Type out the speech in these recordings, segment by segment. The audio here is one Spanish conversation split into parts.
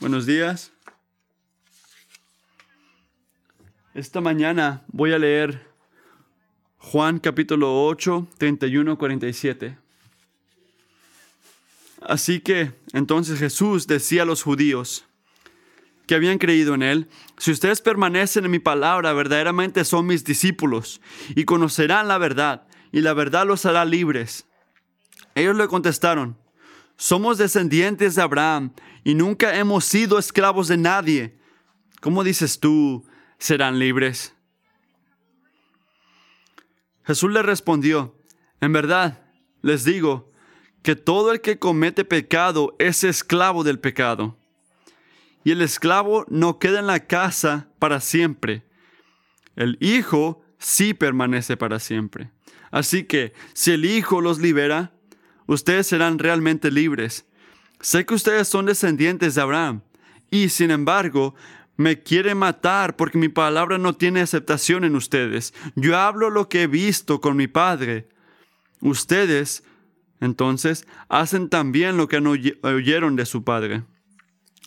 Buenos días. Esta mañana voy a leer Juan capítulo 8, 31, 47. Así que entonces Jesús decía a los judíos que habían creído en él, si ustedes permanecen en mi palabra, verdaderamente son mis discípulos y conocerán la verdad y la verdad los hará libres. Ellos le contestaron, somos descendientes de Abraham y nunca hemos sido esclavos de nadie. ¿Cómo dices tú, serán libres? Jesús le respondió, en verdad, les digo, que todo el que comete pecado es esclavo del pecado. Y el esclavo no queda en la casa para siempre. El Hijo sí permanece para siempre. Así que si el Hijo los libera, ustedes serán realmente libres. Sé que ustedes son descendientes de Abraham y sin embargo me quieren matar porque mi palabra no tiene aceptación en ustedes. Yo hablo lo que he visto con mi Padre. Ustedes, entonces, hacen también lo que oyeron de su Padre.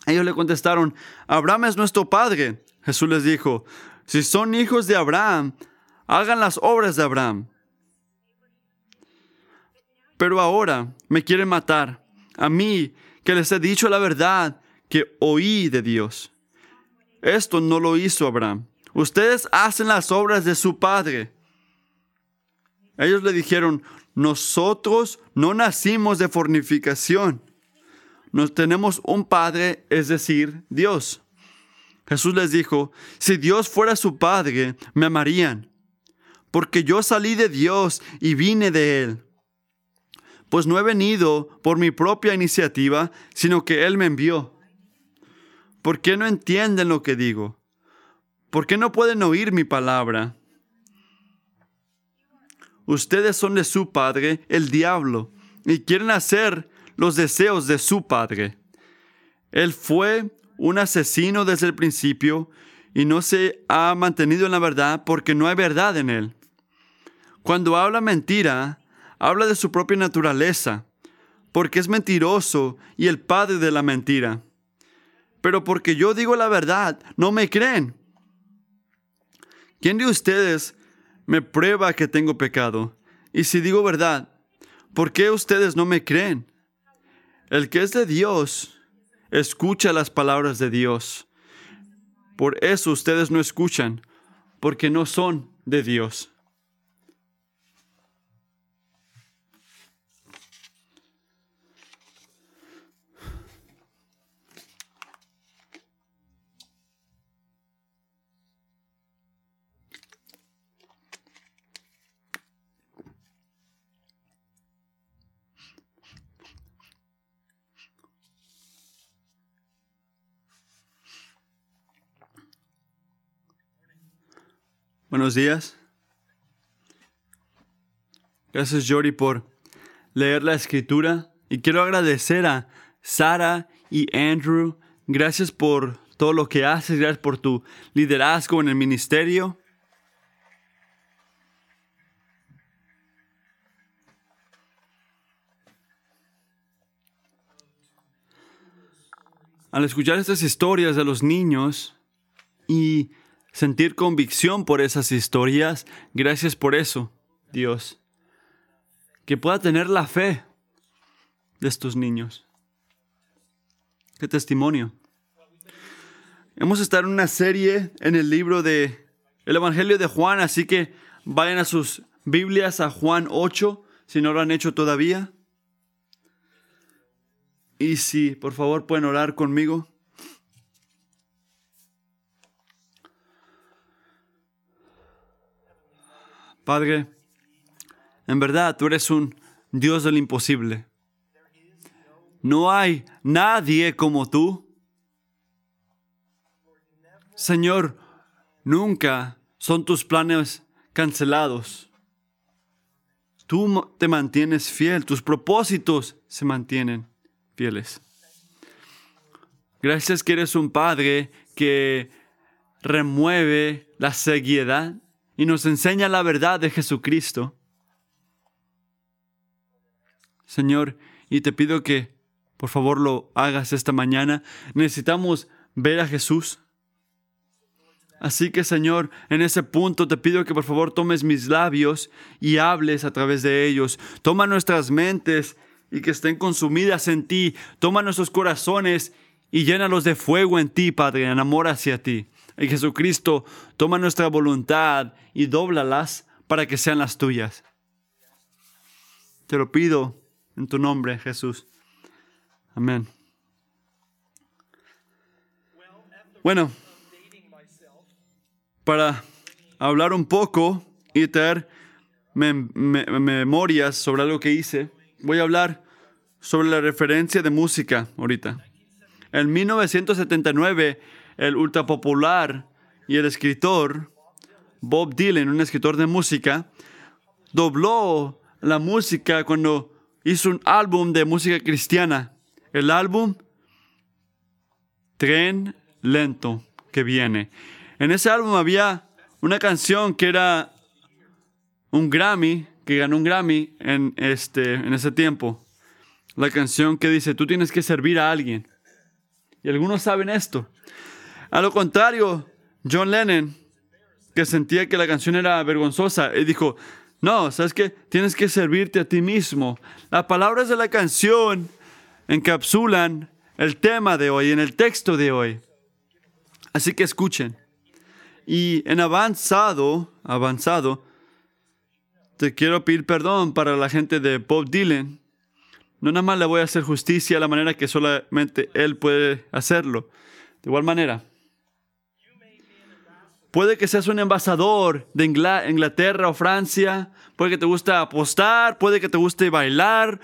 Ellos le contestaron, Abraham es nuestro Padre. Jesús les dijo, si son hijos de Abraham, hagan las obras de Abraham. Pero ahora me quieren matar, a mí que les he dicho la verdad que oí de Dios. Esto no lo hizo Abraham. Ustedes hacen las obras de su padre. Ellos le dijeron, nosotros no nacimos de fornificación. Nos tenemos un padre, es decir, Dios. Jesús les dijo, si Dios fuera su padre, me amarían, porque yo salí de Dios y vine de Él pues no he venido por mi propia iniciativa, sino que Él me envió. ¿Por qué no entienden lo que digo? ¿Por qué no pueden oír mi palabra? Ustedes son de su padre, el diablo, y quieren hacer los deseos de su padre. Él fue un asesino desde el principio y no se ha mantenido en la verdad porque no hay verdad en él. Cuando habla mentira, habla de su propia naturaleza, porque es mentiroso y el padre de la mentira. Pero porque yo digo la verdad, no me creen. ¿Quién de ustedes me prueba que tengo pecado? Y si digo verdad, ¿por qué ustedes no me creen? El que es de Dios, escucha las palabras de Dios. Por eso ustedes no escuchan, porque no son de Dios. Buenos días. Gracias, Jory, por leer la escritura. Y quiero agradecer a Sara y Andrew. Gracias por todo lo que haces. Gracias por tu liderazgo en el ministerio. Al escuchar estas historias de los niños y sentir convicción por esas historias. Gracias por eso, Dios. Que pueda tener la fe de estos niños. Qué testimonio. Hemos estado en una serie en el libro de el Evangelio de Juan, así que vayan a sus Biblias a Juan 8, si no lo han hecho todavía. Y si, por favor, pueden orar conmigo. Padre, en verdad tú eres un Dios del imposible. No hay nadie como tú. Señor, nunca son tus planes cancelados. Tú te mantienes fiel, tus propósitos se mantienen fieles. Gracias que eres un Padre que remueve la ceguedad y nos enseña la verdad de Jesucristo. Señor, y te pido que por favor lo hagas esta mañana. Necesitamos ver a Jesús. Así que Señor, en ese punto te pido que por favor tomes mis labios y hables a través de ellos. Toma nuestras mentes y que estén consumidas en ti. Toma nuestros corazones y llénalos de fuego en ti, Padre, en amor hacia ti. Y Jesucristo, toma nuestra voluntad y dóblalas para que sean las tuyas. Te lo pido en tu nombre, Jesús. Amén. Bueno, para hablar un poco y traer memorias sobre algo que hice, voy a hablar sobre la referencia de música ahorita. En 1979, el ultrapopular y el escritor Bob Dylan, un escritor de música, dobló la música cuando hizo un álbum de música cristiana. El álbum Tren Lento que viene. En ese álbum había una canción que era un Grammy, que ganó un Grammy en, este, en ese tiempo. La canción que dice, tú tienes que servir a alguien. Y algunos saben esto. A lo contrario, John Lennon, que sentía que la canción era vergonzosa, él dijo, no, ¿sabes qué? Tienes que servirte a ti mismo. Las palabras de la canción encapsulan el tema de hoy, en el texto de hoy. Así que escuchen. Y en avanzado, avanzado, te quiero pedir perdón para la gente de Bob Dylan. No nada más le voy a hacer justicia a la manera que solamente él puede hacerlo. De igual manera, puede que seas un embajador de Inglaterra o Francia, puede que te guste apostar, puede que te guste bailar,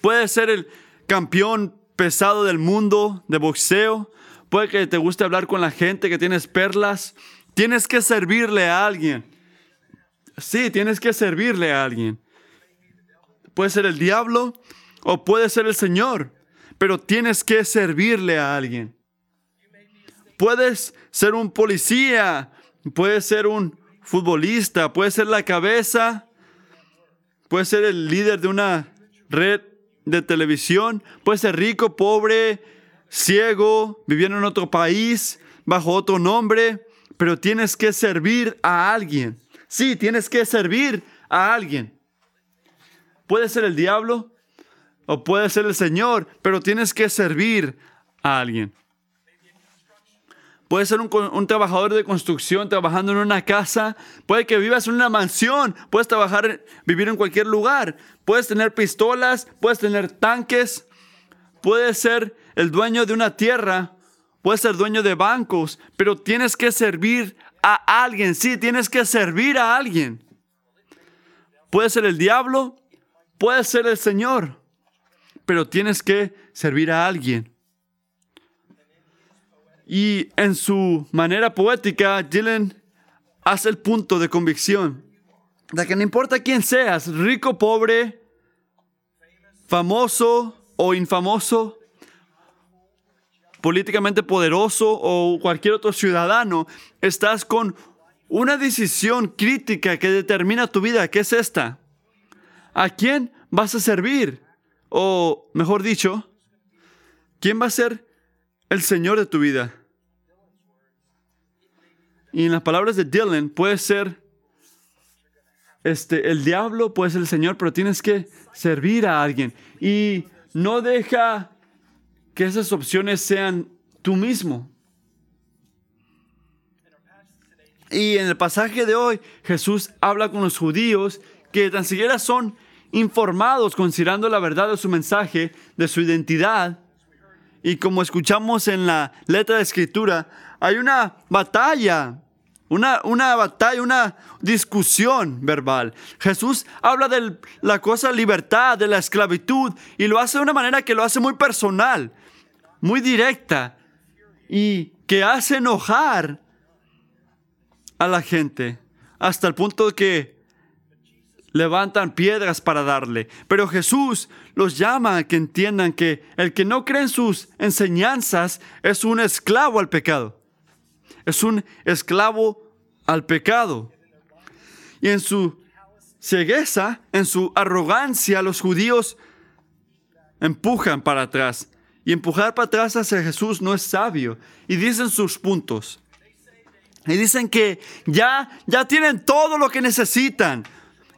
puede ser el campeón pesado del mundo de boxeo, puede que te guste hablar con la gente, que tienes perlas, Tienes que servirle a alguien. Sí, tienes que servirle a alguien. Puede ser el diablo o puede ser el Señor, pero tienes que servirle a alguien. Puedes ser un policía, puedes ser un futbolista, puedes ser la cabeza, puedes ser el líder de una red de televisión, puedes ser rico, pobre, ciego, viviendo en otro país, bajo otro nombre, pero tienes que servir a alguien. Sí, tienes que servir a alguien. Puede ser el diablo o puede ser el Señor, pero tienes que servir a alguien. Puede ser un, trabajador de construcción trabajando en una casa. Puede que vivas en una mansión. Puedes trabajar, vivir en cualquier lugar. Puedes tener pistolas. Puedes tener tanques. Puedes ser el dueño de una tierra puedes ser dueño de bancos, pero tienes que servir a alguien. Sí, tienes que servir a alguien. Puede ser el diablo, puede ser el Señor, pero tienes que servir a alguien. Y en su manera poética, Dylan hace el punto de convicción de que no importa quién seas, rico, pobre, famoso o infamoso, políticamente poderoso o cualquier otro ciudadano, estás con una decisión crítica que determina tu vida, ¿Qué es esta. ¿A quién vas a servir? O, mejor dicho, ¿quién va a ser el Señor de tu vida? Y en las palabras de Dylan puede ser este, el diablo, puede ser el Señor, pero tienes que servir a alguien. Y no deja que esas opciones sean tú mismo. Y en el pasaje de hoy, Jesús habla con los judíos que tan siquiera son informados considerando la verdad de su mensaje, de su identidad. Y como escuchamos en la letra de escritura, hay una batalla, una, una batalla, una discusión verbal. Jesús habla de la cosa libertad, de la esclavitud, y lo hace de una manera que lo hace muy personal muy directa y que hace enojar a la gente hasta el punto de que levantan piedras para darle. Pero Jesús los llama a que entiendan que el que no cree en sus enseñanzas es un esclavo al pecado. Es un esclavo al pecado. Y en su cegueza, en su arrogancia, los judíos empujan para atrás y empujar para atrás hacia Jesús no es sabio. Y dicen sus puntos. Y dicen que ya, ya tienen todo lo que necesitan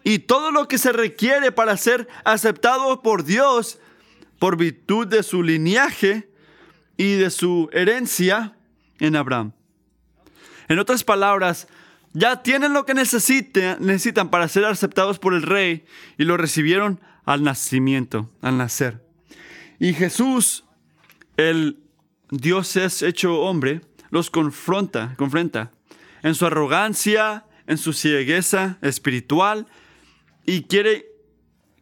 y todo lo que se requiere para ser aceptado por Dios por virtud de su linaje y de su herencia en Abraham. En otras palabras, ya tienen lo que necesitan, para ser aceptados por el rey y lo recibieron al nacimiento, al nacer. Y Jesús, el Dios es hecho hombre, los confronta, confronta en su arrogancia, en su ciegueza espiritual y quiere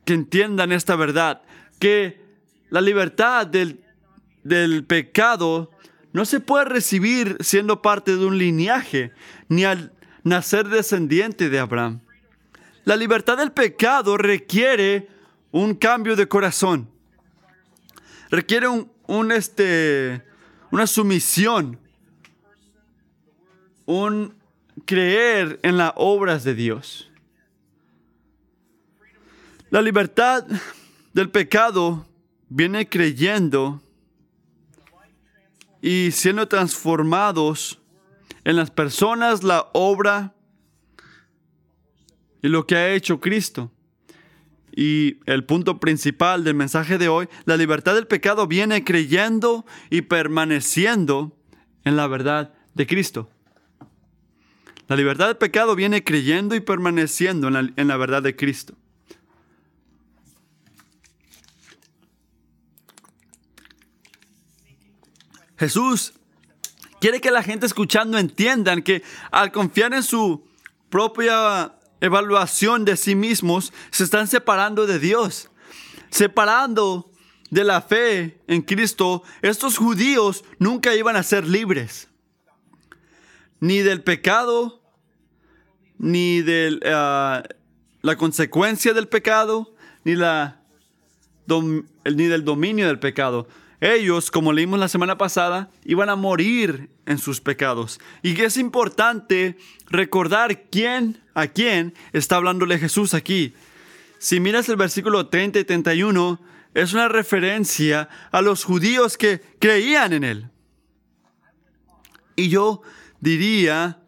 que entiendan esta verdad, que la libertad del, del pecado no se puede recibir siendo parte de un linaje, ni al nacer descendiente de Abraham. La libertad del pecado requiere un cambio de corazón. Requiere un, este, una sumisión, un creer en las obras de Dios. La libertad del pecado viene creyendo y siendo transformados en las personas, la obra y lo que ha hecho Cristo. Y el punto principal del mensaje de hoy, la libertad del pecado viene creyendo y permaneciendo en la verdad de Cristo. La libertad del pecado viene creyendo y permaneciendo en la, en la verdad de Cristo. Jesús quiere que la gente escuchando entiendan que al confiar en su propia evaluación de sí mismos, se están separando de Dios, separando de la fe en Cristo. Estos judíos nunca iban a ser libres, ni del pecado, ni de ah, la consecuencia del pecado, ni, la, ni del dominio del pecado. Ellos, como leímos la semana pasada, iban a morir en sus pecados. Y es importante recordar quién, a quién está hablándole Jesús aquí. Si miras el versículo 30 y 31, es una referencia a los judíos que creían en Él. Y yo diría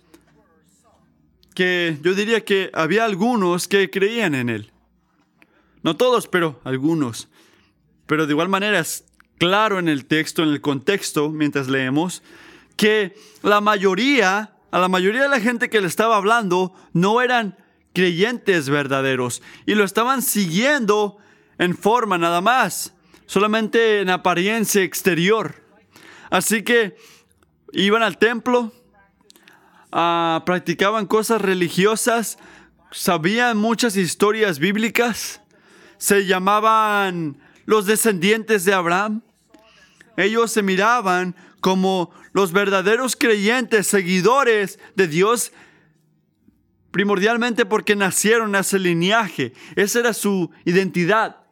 que, yo diría que había algunos que creían en Él. No todos, pero algunos. Pero de igual manera claro en el texto, en el contexto, mientras leemos, que la mayoría, a la mayoría de la gente que le estaba hablando, no eran creyentes verdaderos y lo estaban siguiendo en forma nada más, solamente en apariencia exterior. Así que iban al templo, ah, practicaban cosas religiosas, sabían muchas historias bíblicas, se llamaban los descendientes de Abraham. Ellos se miraban como los verdaderos creyentes, seguidores de Dios, primordialmente porque nacieron a ese linaje. Esa era su identidad,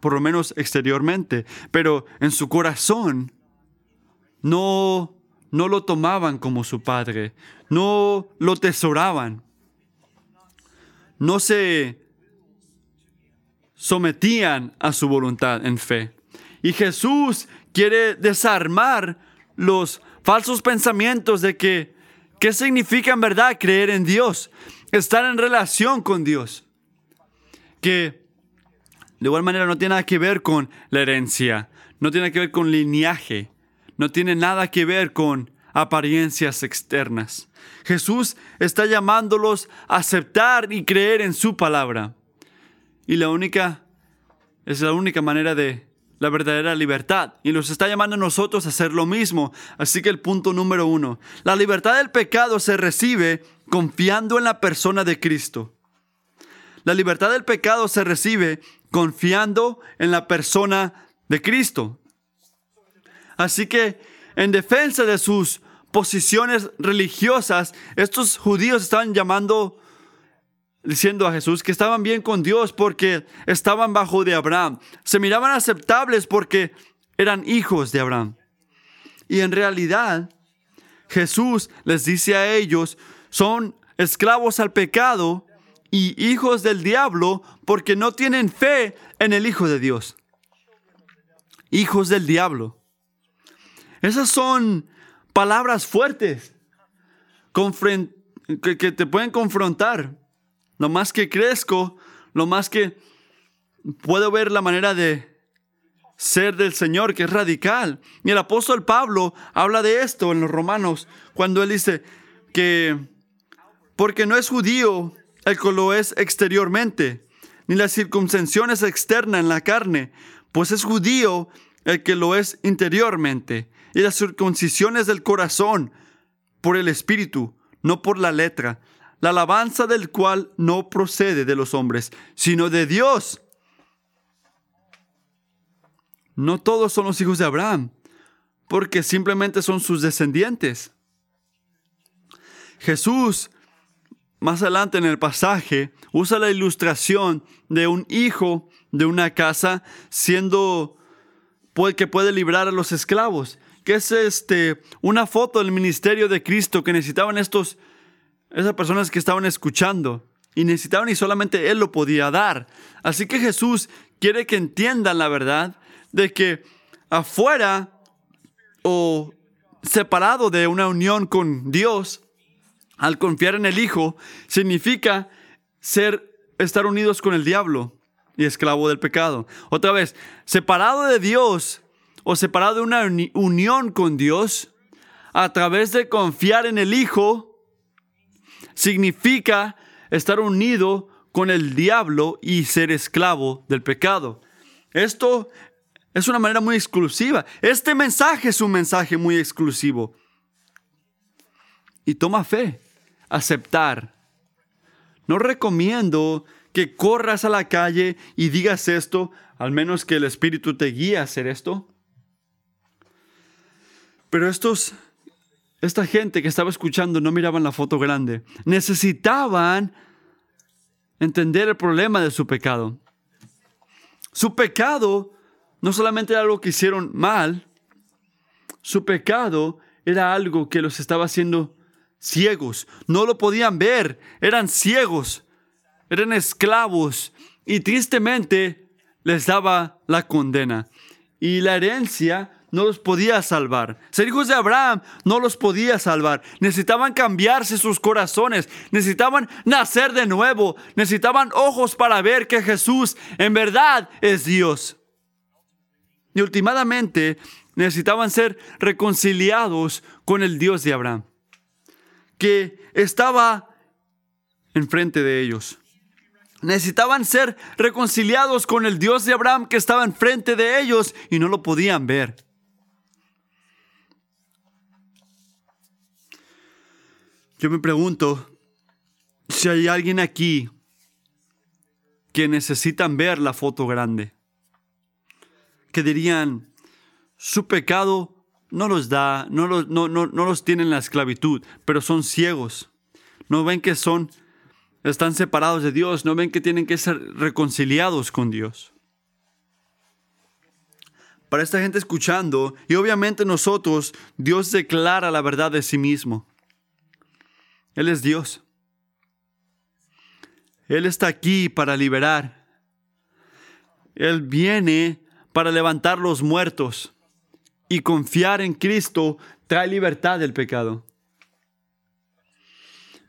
por lo menos exteriormente, pero en su corazón no, no lo tomaban como su padre, no lo tesoraban, no se sometían a su voluntad en fe. Y Jesús quiere desarmar los falsos pensamientos de que, ¿qué significa en verdad creer en Dios? Estar en relación con Dios. Que de igual manera no tiene nada que ver con la herencia, no tiene que ver con linaje, no tiene nada que ver con apariencias externas. Jesús está llamándolos a aceptar y creer en su palabra. Y la única, es la única manera de la verdadera libertad. Y nos está llamando a nosotros a hacer lo mismo. Así que el punto número uno, la libertad del pecado se recibe confiando en la persona de Cristo. La libertad del pecado se recibe confiando en la persona de Cristo. Así que en defensa de sus posiciones religiosas, estos judíos estaban llamando diciendo a Jesús que estaban bien con Dios porque estaban bajo de Abraham. Se miraban aceptables porque eran hijos de Abraham. Y en realidad, Jesús les dice a ellos, son esclavos al pecado y hijos del diablo porque no tienen fe en el Hijo de Dios. hijos del diablo. Esas son palabras fuertes que, te pueden confrontar. Lo más que crezco, lo más que puedo ver la manera de ser del Señor, que es radical. Y el apóstol Pablo habla de esto en los Romanos, cuando él dice que, porque no es judío el que lo es exteriormente, ni la circuncisión es externa en la carne, pues es judío el que lo es interiormente, y la circuncisión es del corazón, por el espíritu, no por la letra, la alabanza del cual no procede de los hombres, sino de Dios no todos son los hijos de Abraham, porque simplemente son sus descendientes. Jesús, más adelante en el pasaje, usa la ilustración de un hijo de una casa siendo que puede librar a los esclavos, que es este una foto del ministerio de Cristo que necesitaban estos esas personas que estaban escuchando y necesitaban y solamente él lo podía dar. Así que Jesús quiere que entiendan la verdad de que afuera o separado de una unión con Dios, al confiar en el Hijo, significa ser, estar unidos con el diablo y esclavo del pecado. Otra vez, separado de Dios o separado de una unión con Dios, a través de confiar en el Hijo, significa estar unido con el diablo y ser esclavo del pecado. Esto es una manera muy exclusiva. Este mensaje es un mensaje muy exclusivo. Y toma fe, aceptar. No recomiendo que corras a la calle y digas esto, al menos que el Espíritu te guíe a hacer esto. Pero estos, esta gente que estaba escuchando no miraban la foto grande. Necesitaban entender el problema de su pecado. Su pecado no solamente era algo que hicieron mal, su pecado era algo que los estaba haciendo ciegos. No lo podían ver, eran ciegos, eran esclavos y tristemente les daba la condena. Y la herencia no los podía salvar. Ser hijos de Abraham no los podía salvar. Necesitaban cambiarse sus corazones. Necesitaban nacer de nuevo. Necesitaban ojos para ver que Jesús en verdad es Dios. Y últimamente necesitaban ser reconciliados con el Dios de Abraham, que estaba enfrente de ellos. Necesitaban ser reconciliados con el Dios de Abraham que estaba enfrente de ellos y no lo podían ver. Yo me pregunto si hay alguien aquí que necesitan ver la foto grande que dirían, su pecado no los da, no los, no, no, no los tiene en la esclavitud, pero son ciegos. No ven que son, están separados de Dios, no ven que tienen que ser reconciliados con Dios. Para esta gente escuchando, y obviamente nosotros, Dios declara la verdad de sí mismo. Él es Dios. Él está aquí para liberar. Él viene para levantar los muertos. Y confiar en Cristo trae libertad del pecado.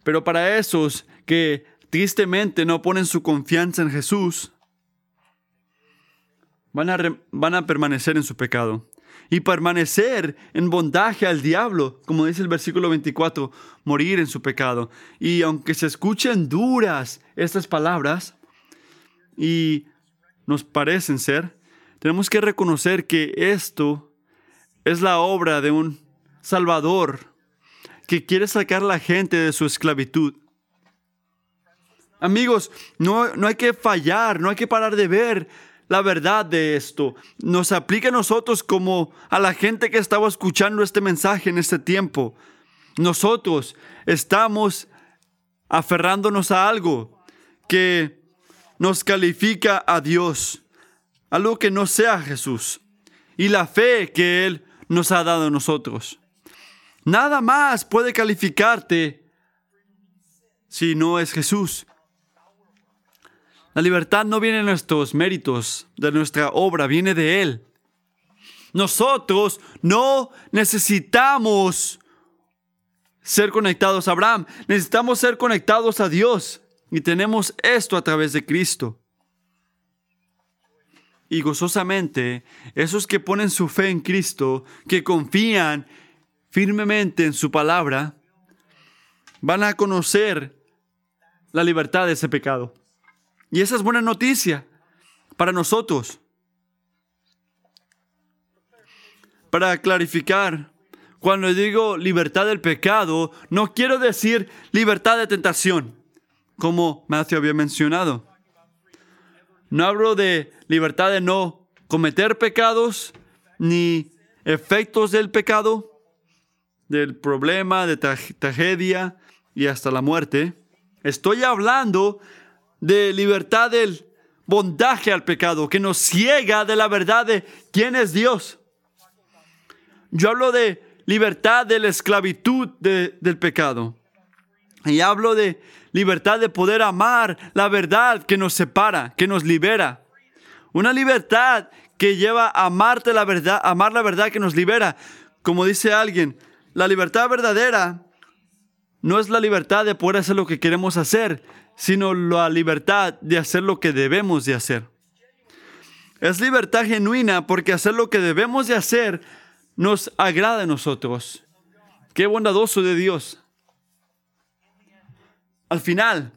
Pero para esos que tristemente no ponen su confianza en Jesús, van a, van a permanecer en su pecado. Y permanecer en bondaje al diablo, como dice el versículo 24, morir en su pecado. Y aunque se escuchen duras estas palabras, y nos parecen ser, tenemos que reconocer que esto es la obra de un Salvador que quiere sacar a la gente de su esclavitud. Amigos, no, no hay que fallar, no hay que parar de ver la verdad de esto. Nos aplica a nosotros como a la gente que estaba escuchando este mensaje en este tiempo. Nosotros estamos aferrándonos a algo que nos califica a Dios algo que no sea Jesús y la fe que Él nos ha dado a nosotros. Nada más puede calificarte si no es Jesús. La libertad no viene de nuestros méritos, de nuestra obra, viene de Él. Nosotros no necesitamos ser conectados a Abraham, necesitamos ser conectados a Dios y tenemos esto a través de Cristo. Y gozosamente, esos que ponen su fe en Cristo, que confían firmemente en su palabra, van a conocer la libertad de ese pecado. Y esa es buena noticia para nosotros. Para clarificar, cuando digo libertad del pecado, no quiero decir libertad de tentación, como Matthew había mencionado. No hablo de libertad de no cometer pecados, ni efectos del pecado, del problema, de tragedia y hasta la muerte. Estoy hablando de libertad del bondaje al pecado, que nos ciega de la verdad de quién es Dios. Yo hablo de libertad de la esclavitud del pecado. Y hablo de libertad de poder amar la verdad que nos separa, que nos libera. Una libertad que lleva a amarte la verdad, amar la verdad que nos libera. Como dice alguien, la libertad verdadera no es la libertad de poder hacer lo que queremos hacer, sino la libertad de hacer lo que debemos de hacer. Es libertad genuina porque hacer lo que debemos de hacer nos agrada a nosotros. Qué bondadoso de Dios. Al final,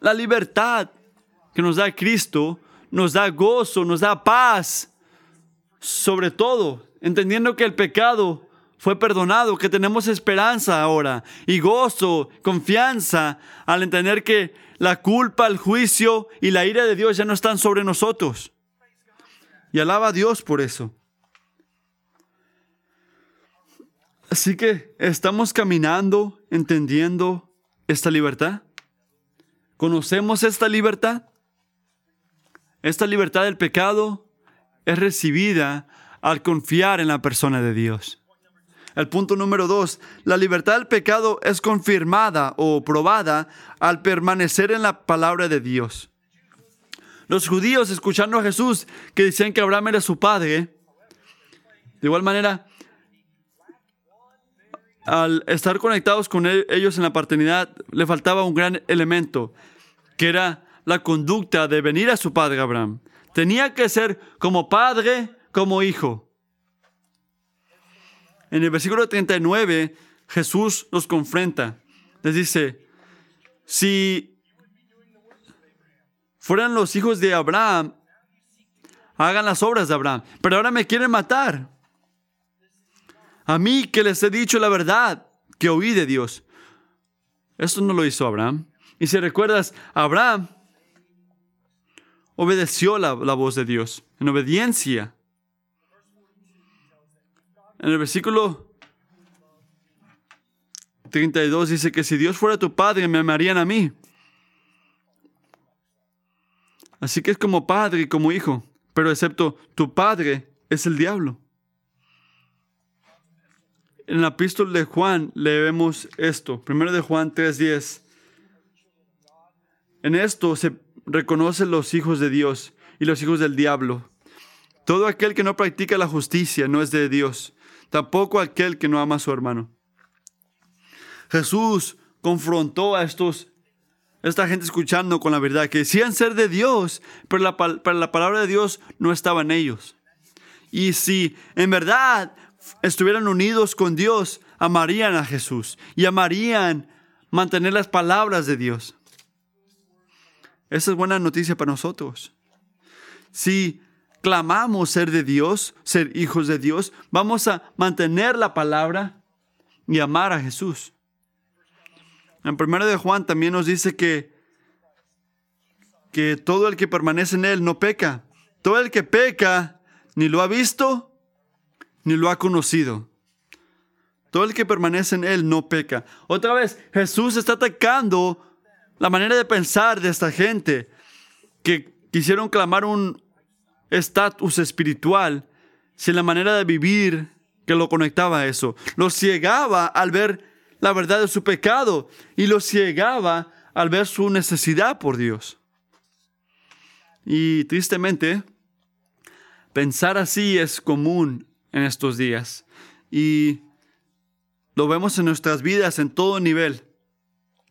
la libertad que nos da Cristo nos da gozo, nos da paz, sobre todo, entendiendo que el pecado fue perdonado, que tenemos esperanza ahora y gozo, confianza al entender que la culpa, el juicio y la ira de Dios ya no están sobre nosotros. Y alaba a Dios por eso. Así que estamos caminando, entendiendo esta libertad. ¿Conocemos esta libertad? Esta libertad del pecado es recibida al confiar en la persona de Dios. El punto número dos, la libertad del pecado es confirmada o probada al permanecer en la palabra de Dios. Los judíos, escuchando a Jesús, que decían que Abraham era su padre, de igual manera, al estar conectados con ellos en la paternidad, le faltaba un gran elemento, que era la conducta de venir a su padre Abraham. Tenía que ser como padre, como hijo. En el versículo 39, Jesús los confronta. Les dice, si fueran los hijos de Abraham, hagan las obras de Abraham. Pero ahora me quieren matar. A mí que les he dicho la verdad que oí de Dios. Esto no lo hizo Abraham. Y si recuerdas, Abraham obedeció la, la voz de Dios en obediencia. En el versículo 32 dice que si Dios fuera tu padre, me amarían a mí. Así que es como padre y como hijo, pero excepto tu padre es el diablo. En la epístola de Juan leemos esto, primero de Juan 3:10. En esto se reconocen los hijos de Dios y los hijos del diablo. Todo aquel que no practica la justicia no es de Dios, tampoco aquel que no ama a su hermano. Jesús confrontó a estos, esta gente escuchando con la verdad, que decían ser de Dios, pero la, la palabra de Dios no estaba en ellos. Y si en verdad estuvieran unidos con Dios, amarían a Jesús y amarían mantener las palabras de Dios. Esa es buena noticia para nosotros. Si clamamos ser de Dios, ser hijos de Dios, vamos a mantener la palabra y amar a Jesús. En 1 de Juan también nos dice que, que todo el que permanece en él no peca. Todo el que peca ni lo ha visto ni lo ha conocido. Todo el que permanece en él no peca. Otra vez, Jesús está atacando la manera de pensar de esta gente que quisieron clamar un, estatus espiritual, sin la manera de vivir que lo conectaba a eso. Lo ciegaba al ver la verdad de su pecado y lo ciegaba al ver su necesidad por Dios. Y tristemente, Pensar así es común en estos días y lo vemos en nuestras vidas en todo nivel,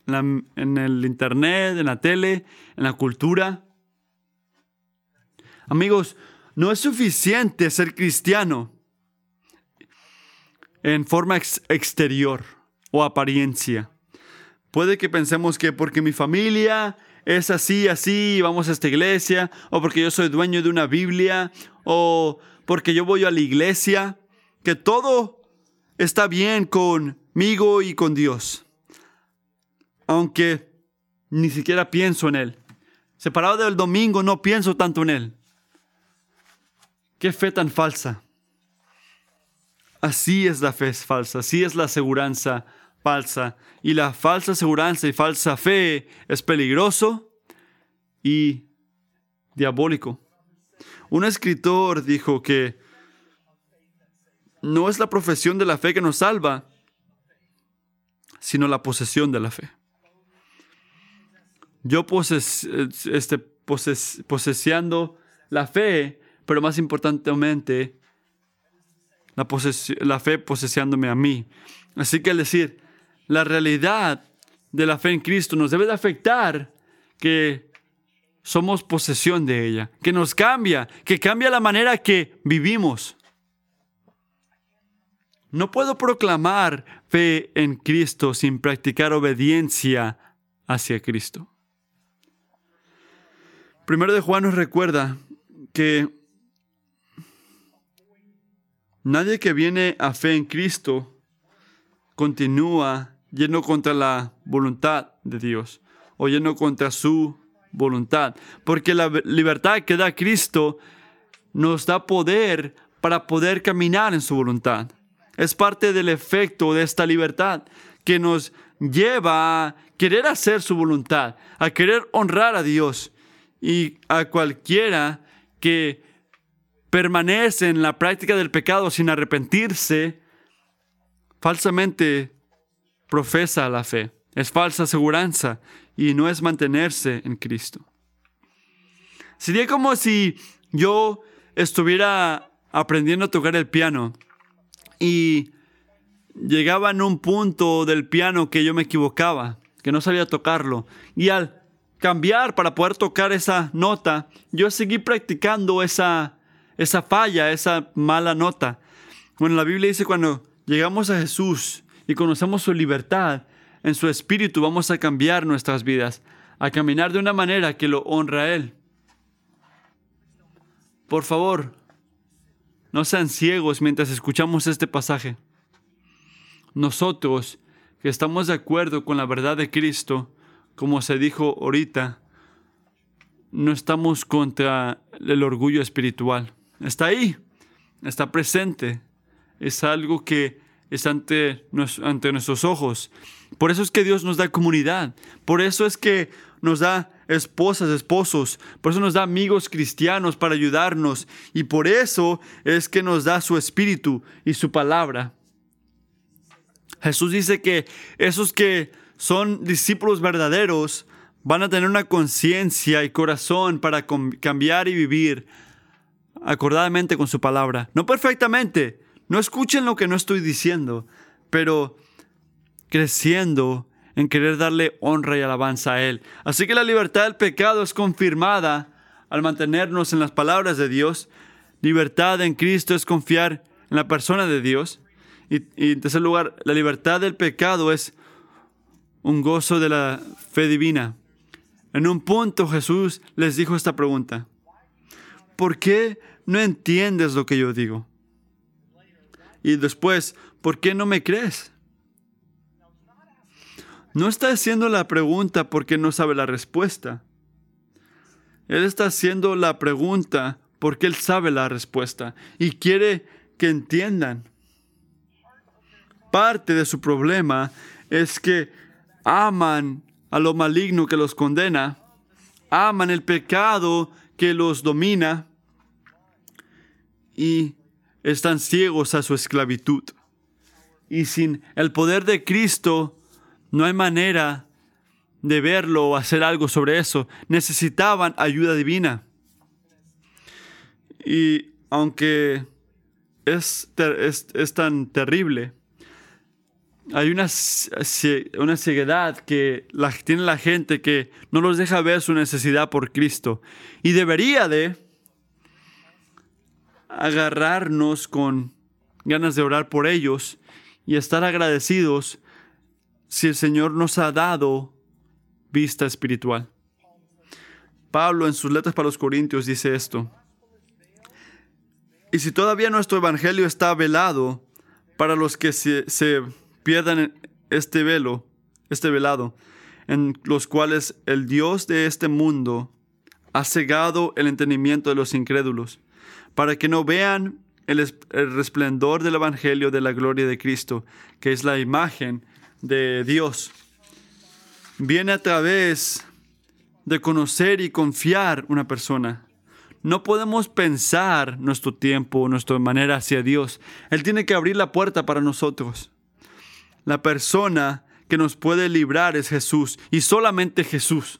en, el internet, en la tele, en la cultura. Amigos, no es suficiente ser cristiano en forma exterior o apariencia. Puede que pensemos que porque mi familia es así, así, vamos a esta iglesia, o porque yo soy dueño de una Biblia, o porque yo voy a la iglesia, que todo está bien conmigo y con Dios. Aunque ni siquiera pienso en Él. Separado del domingo no pienso tanto en Él. Qué fe tan falsa. Así es la fe falsa, así es la aseguranza falsa. Y la falsa aseguranza y falsa fe es peligroso y diabólico. Un escritor dijo que no es la profesión de la fe que nos salva, sino la posesión de la fe. Yo poses, este, poseseando la fe, pero más importantemente, la, la fe poseseándome a mí. Así que al decir, la realidad de la fe en Cristo nos debe de afectar que somos posesión de ella, que nos cambia, que cambia la manera que vivimos. No puedo proclamar fe en Cristo sin practicar obediencia hacia Cristo. Primero de Juan nos recuerda que nadie que viene a fe en Cristo continúa yendo contra la voluntad de Dios o yendo contra su voluntad. Porque la libertad que da Cristo nos da poder para poder caminar en su voluntad. Es parte del efecto de esta libertad que nos lleva a querer hacer su voluntad, a querer honrar a Dios y a cualquiera que permanece en la práctica del pecado sin arrepentirse, falsamente profesa la fe. Es falsa aseguranza y no es mantenerse en Cristo. Sería como si yo estuviera aprendiendo a tocar el piano y llegaba en un punto del piano que yo me equivocaba, que no sabía tocarlo. Y al cambiar para poder tocar esa nota, yo seguí practicando esa, esa falla, esa mala nota. Bueno, la Biblia dice cuando llegamos a Jesús y conocemos su libertad, en su espíritu vamos a cambiar nuestras vidas, a caminar de una manera que lo honra a Él. Por favor, no sean ciegos mientras escuchamos este pasaje. Nosotros, que estamos de acuerdo con la verdad de Cristo, como se dijo ahorita, no estamos contra el orgullo espiritual. Está ahí, está presente. Es algo que está ante, ante nuestros ojos. Por eso es que Dios nos da comunidad. Por eso es que nos da esposas, esposos. Por eso nos da amigos cristianos para ayudarnos. Y por eso es que nos da su espíritu y su palabra. Jesús dice que esos que son discípulos verdaderos van a tener una conciencia y corazón para cambiar y vivir acordadamente con su palabra. No perfectamente. No escuchen lo que no estoy diciendo, pero creciendo en querer darle honra y alabanza a Él. Así que la libertad del pecado es confirmada al mantenernos en las palabras de Dios. Libertad en Cristo es confiar en la persona de Dios. Y, en tercer lugar, la libertad del pecado es un gozo de la fe divina. En un punto Jesús les dijo esta pregunta. ¿Por qué no entiendes lo que yo digo? Y después, ¿por qué no me crees? No está haciendo la pregunta porque no sabe la respuesta. Él está haciendo la pregunta porque él sabe la respuesta y quiere que entiendan. Parte de su problema es que aman a lo maligno que los condena, aman el pecado que los domina y están ciegos a su esclavitud. Y sin el poder de Cristo, no hay manera de verlo o hacer algo sobre eso. Necesitaban ayuda divina. Y aunque es, es, tan terrible, hay una, una ceguedad que tiene la gente que no los deja ver su necesidad por Cristo. Y debería de agarrarnos con ganas de orar por ellos y estar agradecidos si el Señor nos ha dado vista espiritual. Pablo en sus letras para los Corintios dice esto. Y si todavía nuestro evangelio está velado para los que se, pierdan este velo, este velado, en los cuales el Dios de este mundo ha cegado el entendimiento de los incrédulos, para que no vean el, el, resplendor del Evangelio de la gloria de Cristo, que es la imagen de Dios. Viene a través de conocer y confiar una persona. No podemos pensar nuestro tiempo, nuestra manera hacia Dios. Él tiene que abrir la puerta para nosotros. La persona que nos puede librar es Jesús y solamente Jesús.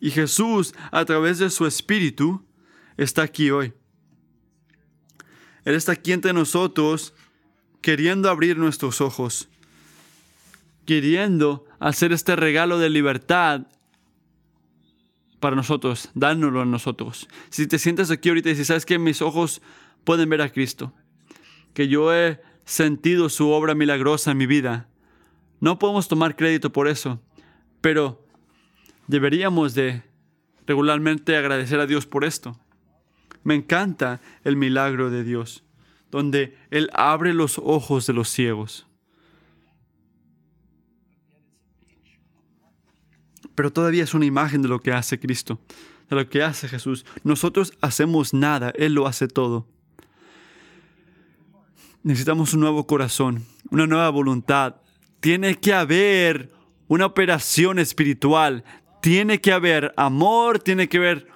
Y Jesús, a través de su Espíritu, está aquí hoy. Él está aquí entre nosotros queriendo abrir nuestros ojos, queriendo hacer este regalo de libertad para nosotros, dárnoslo a nosotros. Si te sientes aquí ahorita y dices, ¿sabes que Mis ojos pueden ver a Cristo, que yo he sentido su obra milagrosa en mi vida. No podemos tomar crédito por eso, pero deberíamos de regularmente agradecer a Dios por esto. Me encanta el milagro de Dios, donde Él abre los ojos de los ciegos. Pero todavía es una imagen de lo que hace Cristo, de lo que hace Jesús. Nosotros hacemos nada, Él lo hace todo. Necesitamos un nuevo corazón, una nueva voluntad. Tiene que haber una operación espiritual. Tiene que haber amor, tiene que haber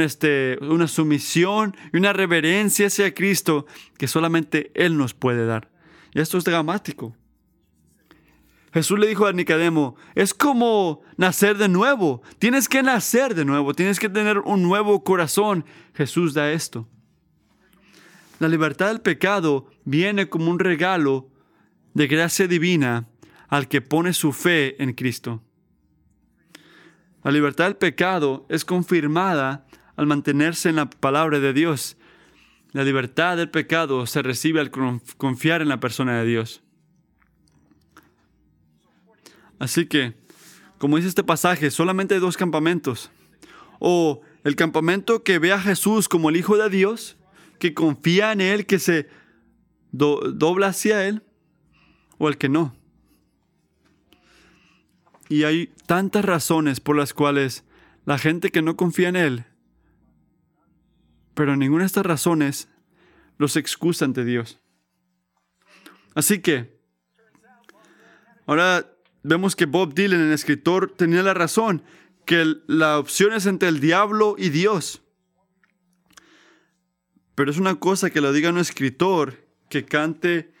este, una sumisión y una reverencia hacia Cristo que solamente Él nos puede dar. Y esto es dramático. Jesús le dijo a Nicodemo, es como nacer de nuevo. Tienes que nacer de nuevo, tienes que tener un nuevo corazón. Jesús da esto. La libertad del pecado viene como un regalo de gracia divina al que pone su fe en Cristo. La libertad del pecado es confirmada al mantenerse en la palabra de Dios. La libertad del pecado se recibe al confiar en la persona de Dios. Así que, como dice este pasaje, solamente hay dos campamentos. O el campamento que ve a Jesús como el Hijo de Dios que confía en Él, que se dobla hacia Él, o el que no. Y hay tantas razones por las cuales la gente que no confía en Él, pero ninguna de estas razones los excusa ante Dios. Así que, ahora vemos que Bob Dylan, el escritor, tenía la razón, que la opción es entre el diablo y Dios. Pero es una cosa que lo diga un escritor que cante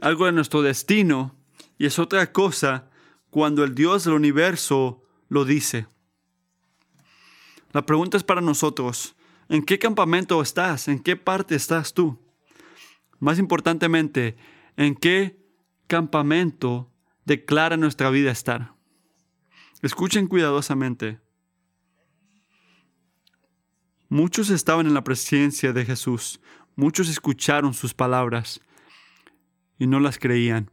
algo de nuestro destino y es otra cosa cuando el Dios del universo lo dice. La pregunta es para nosotros, ¿en qué campamento estás? ¿En qué parte estás tú? Más importantemente, ¿en qué campamento declara nuestra vida estar? Escuchen cuidadosamente. Muchos estaban en la presencia de Jesús, muchos escucharon sus palabras y no las creían.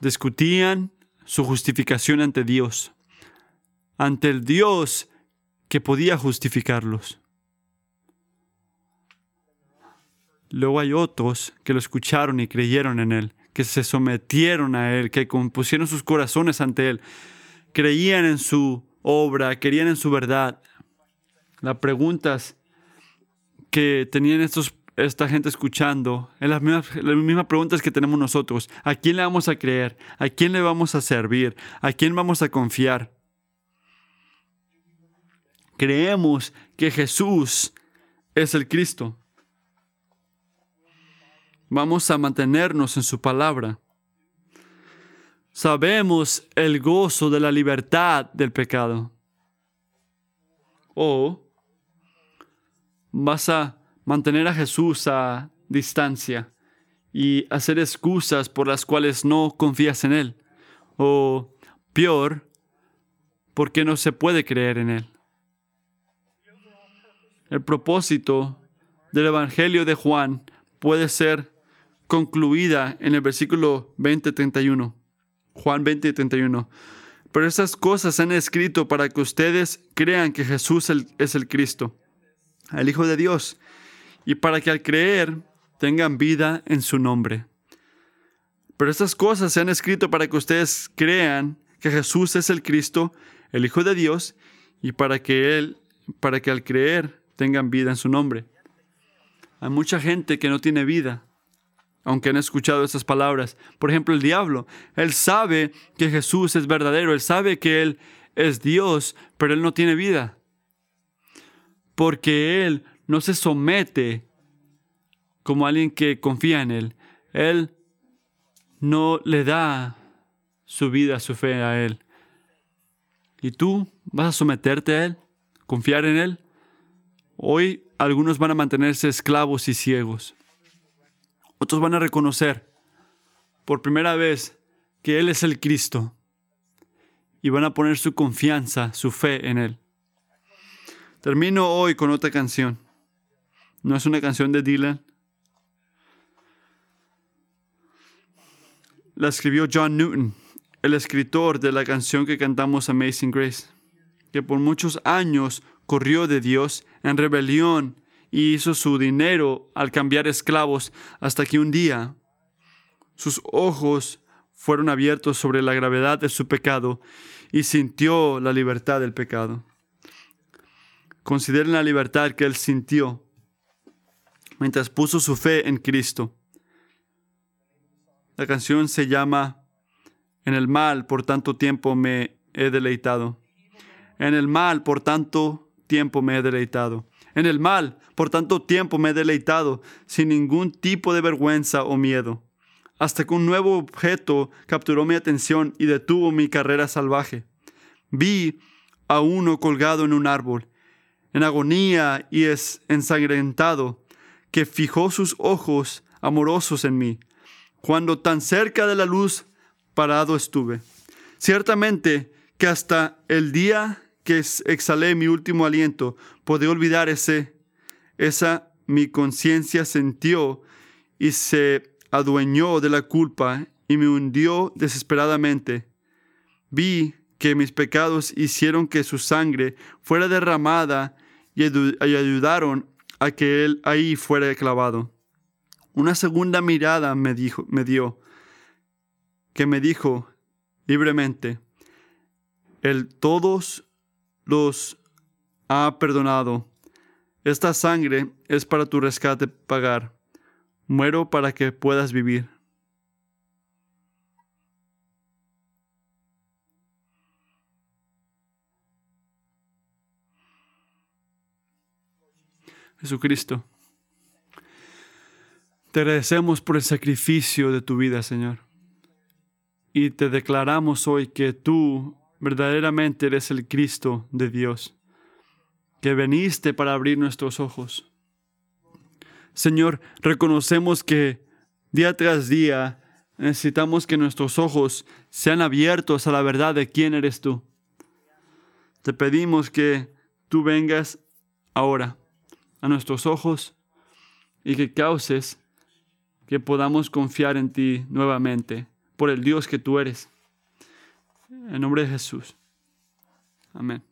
Discutían su justificación ante Dios, ante el Dios que podía justificarlos. Luego hay otros que lo escucharon y creyeron en Él, que se sometieron a Él, que compusieron sus corazones ante Él, creían en su obra, querían en su verdad. Las preguntas que tenían estos, esta gente escuchando, es las mismas, las mismas preguntas que tenemos nosotros. ¿A quién le vamos a creer? ¿A quién le vamos a servir? ¿A quién vamos a confiar? Creemos que Jesús es el Cristo. Vamos a mantenernos en su palabra sabemos el gozo de la libertad del pecado. O vas a mantener a Jesús a distancia y hacer excusas por las cuales no confías en Él. O peor, porque no se puede creer en Él. El propósito del Evangelio de Juan puede ser concluida en el versículo 20-31. Juan 20-31. Pero esas cosas se han escrito para que ustedes crean que Jesús es el Cristo, el Hijo de Dios, y para que al creer tengan vida en su nombre. Pero estas cosas se han escrito para que ustedes crean que Jesús es el Cristo, el Hijo de Dios, y para que él, para que al creer tengan vida en su nombre. Hay mucha gente que no tiene vida, aunque han escuchado estas palabras. Por ejemplo, el diablo, él sabe que Jesús es verdadero, él sabe que él es Dios, pero él no tiene vida. Porque él no se somete como alguien que confía en Él. Él no le da su vida, su fe a Él. ¿Y tú vas a someterte a Él? ¿Confiar en Él? Hoy algunos van a mantenerse esclavos y ciegos. Otros van a reconocer por primera vez que Él es el Cristo y van a poner su confianza, su fe en Él. Termino hoy con otra canción. No es una canción de Dylan, la escribió John Newton, el escritor de la canción que cantamos Amazing Grace, que por muchos años corrió de Dios en rebelión y hizo su dinero al cambiar esclavos hasta que un día sus ojos fueron abiertos sobre la gravedad de su pecado y sintió la libertad del pecado. Consideren la libertad que él sintió mientras puso su fe en Cristo. La canción se llama En el mal por tanto tiempo me he deleitado. En el mal por tanto tiempo me he deleitado. En el mal por tanto tiempo me he deleitado sin ningún tipo de vergüenza o miedo. Hasta que un nuevo objeto capturó mi atención y detuvo mi carrera salvaje. Vi a uno colgado en un árbol, en agonía y ensangrentado, que fijó sus ojos amorosos en mí cuando tan cerca de la luz parado estuve. Ciertamente que hasta el día que exhalé mi último aliento, podía olvidar ese, esa mi conciencia sintió y se adueñó de la culpa y me hundió desesperadamente. Vi que mis pecados hicieron que su sangre fuera derramada y ayudaron a que él ahí fuera clavado. Una segunda mirada me, dijo, me dio, que me dijo libremente, el todos los ha perdonado. Esta sangre es para tu rescate pagar. Muero para que puedas vivir. Jesucristo. Te agradecemos por el sacrificio de tu vida, Señor. Y te declaramos hoy que tú verdaderamente eres el Cristo de Dios, que veniste para abrir nuestros ojos. Señor, reconocemos que día tras día necesitamos que nuestros ojos sean abiertos a la verdad de quién eres tú. Te pedimos que tú vengas ahora a nuestros ojos y que causes que podamos confiar en ti nuevamente por el Dios que tú eres. En nombre de Jesús. Amén.